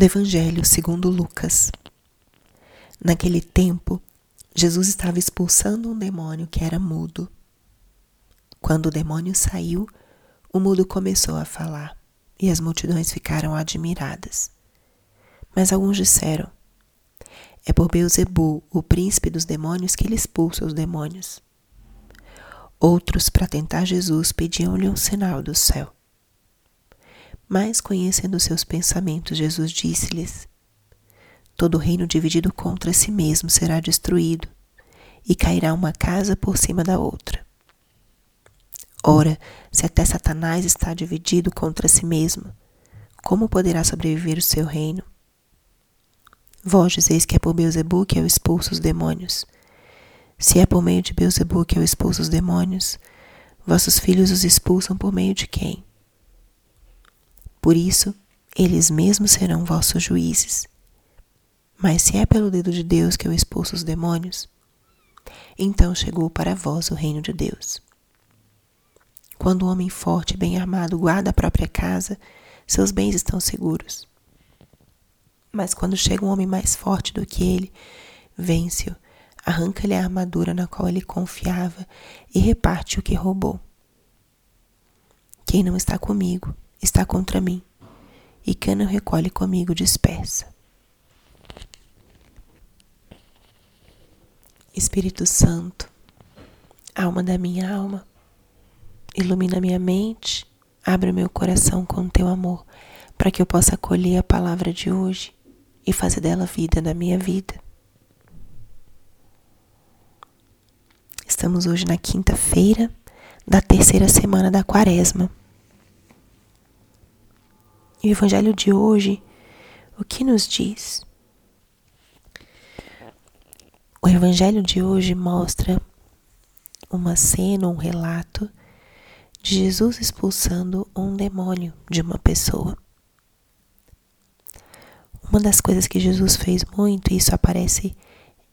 do Evangelho segundo Lucas. Naquele tempo, Jesus estava expulsando um demônio que era mudo. Quando o demônio saiu, o mudo começou a falar e as multidões ficaram admiradas. Mas alguns disseram: É por Beuzebu, o príncipe dos demônios, que ele expulsa os demônios. Outros, para tentar Jesus, pediam-lhe um sinal do céu. Mas, conhecendo seus pensamentos, Jesus disse-lhes: Todo reino dividido contra si mesmo será destruído, e cairá uma casa por cima da outra. Ora, se até Satanás está dividido contra si mesmo, como poderá sobreviver o seu reino? Vós dizeis que é por Beuzebu que eu expulso os demônios. Se é por meio de Beuzebu que eu expulso os demônios, vossos filhos os expulsam por meio de quem? Por isso, eles mesmos serão vossos juízes. Mas se é pelo dedo de Deus que eu expulso os demônios, então chegou para vós o reino de Deus. Quando o homem forte e bem armado guarda a própria casa, seus bens estão seguros. Mas quando chega um homem mais forte do que ele, vence-o, arranca-lhe a armadura na qual ele confiava e reparte o que roubou. Quem não está comigo, está contra mim, e não recolhe comigo dispersa. Espírito Santo, alma da minha alma, ilumina minha mente, abre o meu coração com teu amor, para que eu possa acolher a palavra de hoje e fazer dela vida na minha vida. Estamos hoje na quinta-feira da terceira semana da quaresma. E o evangelho de hoje, o que nos diz? O evangelho de hoje mostra uma cena, um relato de Jesus expulsando um demônio de uma pessoa. Uma das coisas que Jesus fez muito, e isso aparece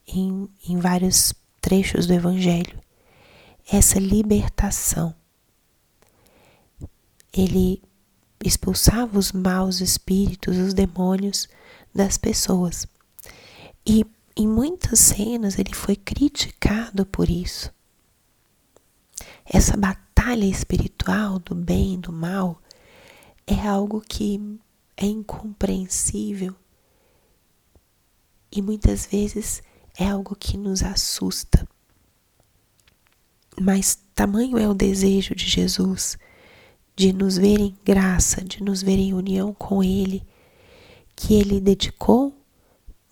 em, em vários trechos do Evangelho, é essa libertação. Ele expulsava os maus espíritos, os demônios das pessoas. E em muitas cenas ele foi criticado por isso. Essa batalha espiritual do bem e do mal é algo que é incompreensível e muitas vezes é algo que nos assusta. Mas tamanho é o desejo de Jesus de nos ver em graça, de nos ver em união com Ele, que Ele dedicou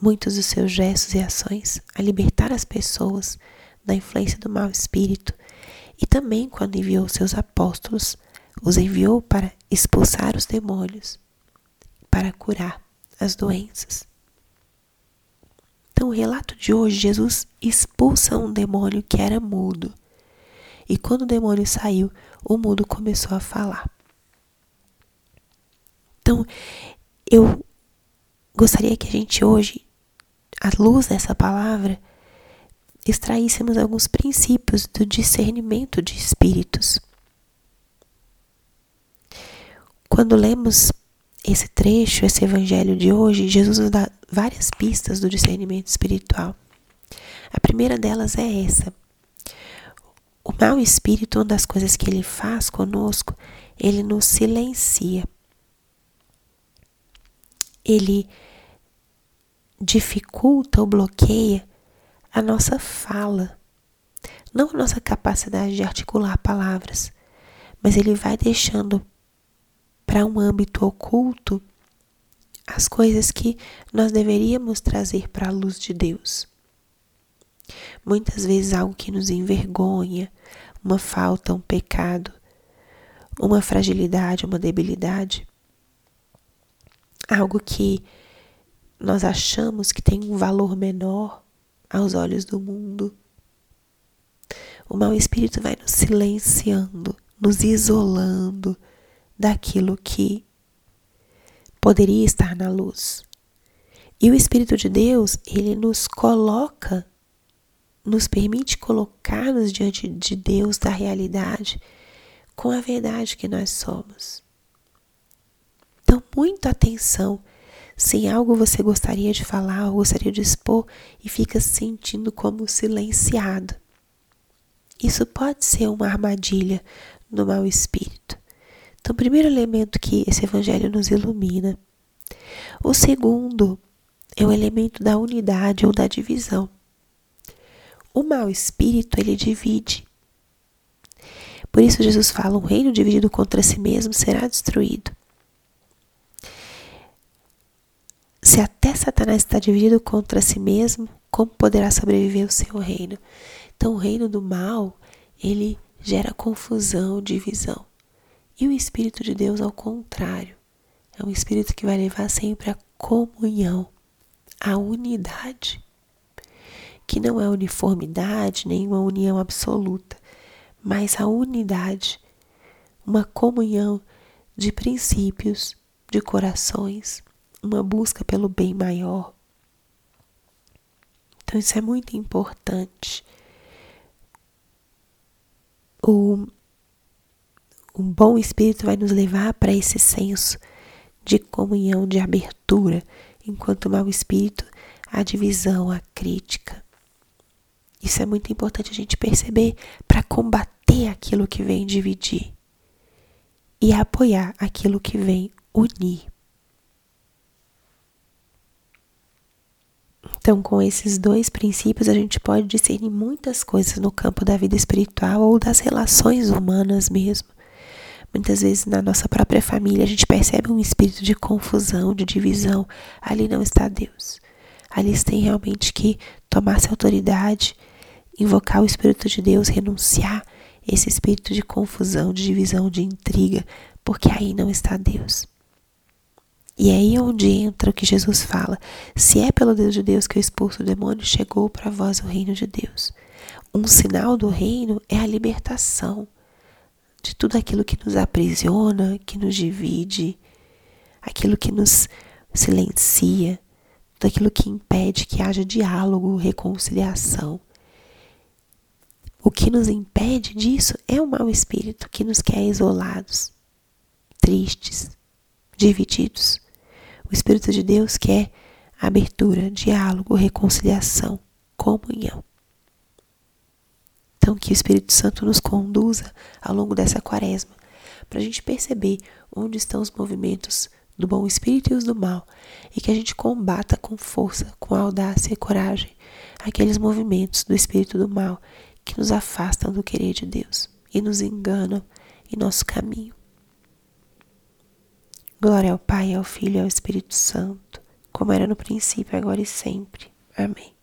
muitos dos seus gestos e ações a libertar as pessoas da influência do mau espírito e também quando enviou seus apóstolos, os enviou para expulsar os demônios, para curar as doenças. Então, o relato de hoje, Jesus expulsa um demônio que era mudo. E quando o demônio saiu, o mudo começou a falar. Então, eu gostaria que a gente hoje, à luz dessa palavra, extraíssemos alguns princípios do discernimento de espíritos. Quando lemos esse trecho, esse evangelho de hoje, Jesus dá várias pistas do discernimento espiritual. A primeira delas é essa. O mau espírito, uma das coisas que ele faz conosco, ele nos silencia. Ele dificulta ou bloqueia a nossa fala, não a nossa capacidade de articular palavras, mas ele vai deixando para um âmbito oculto as coisas que nós deveríamos trazer para a luz de Deus. Muitas vezes algo que nos envergonha, uma falta, um pecado, uma fragilidade, uma debilidade, algo que nós achamos que tem um valor menor aos olhos do mundo. O mau espírito vai nos silenciando, nos isolando daquilo que poderia estar na luz. E o Espírito de Deus, ele nos coloca, nos permite colocar-nos diante de Deus, da realidade, com a verdade que nós somos. Então, muita atenção sem algo você gostaria de falar ou gostaria de expor e fica se sentindo como silenciado. Isso pode ser uma armadilha do mau espírito. Então, o primeiro elemento que esse evangelho nos ilumina. O segundo é o elemento da unidade ou da divisão. O mau espírito, ele divide. Por isso Jesus fala: um reino dividido contra si mesmo será destruído. Se até Satanás está dividido contra si mesmo, como poderá sobreviver o seu reino? Então, o reino do mal, ele gera confusão, divisão. E o Espírito de Deus, ao contrário, é um Espírito que vai levar sempre a comunhão, a unidade, que não é uniformidade, nem uma união absoluta, mas a unidade, uma comunhão de princípios, de corações, uma busca pelo bem maior. Então, isso é muito importante o, o bom espírito vai nos levar para esse senso de comunhão, de abertura, enquanto o mau espírito, a divisão, a crítica. Isso é muito importante a gente perceber para combater aquilo que vem dividir e apoiar aquilo que vem unir. Então, com esses dois princípios, a gente pode discernir muitas coisas no campo da vida espiritual ou das relações humanas mesmo. Muitas vezes na nossa própria família a gente percebe um espírito de confusão, de divisão. Ali não está Deus. Ali tem realmente que tomar essa autoridade, invocar o Espírito de Deus, renunciar esse espírito de confusão, de divisão, de intriga, porque aí não está Deus. E é aí onde entra o que Jesus fala: se é pelo Deus de Deus que eu expulso o demônio, chegou para vós o reino de Deus. Um sinal do reino é a libertação de tudo aquilo que nos aprisiona, que nos divide, aquilo que nos silencia, tudo aquilo que impede que haja diálogo, reconciliação. O que nos impede disso é o mau espírito que nos quer isolados, tristes, divididos. O Espírito de Deus quer abertura, diálogo, reconciliação, comunhão. Então, que o Espírito Santo nos conduza ao longo dessa quaresma, para a gente perceber onde estão os movimentos do bom espírito e os do mal, e que a gente combata com força, com audácia e coragem aqueles movimentos do espírito do mal que nos afastam do querer de Deus e nos enganam em nosso caminho. Glória ao Pai, ao Filho e ao Espírito Santo, como era no princípio, agora e sempre. Amém.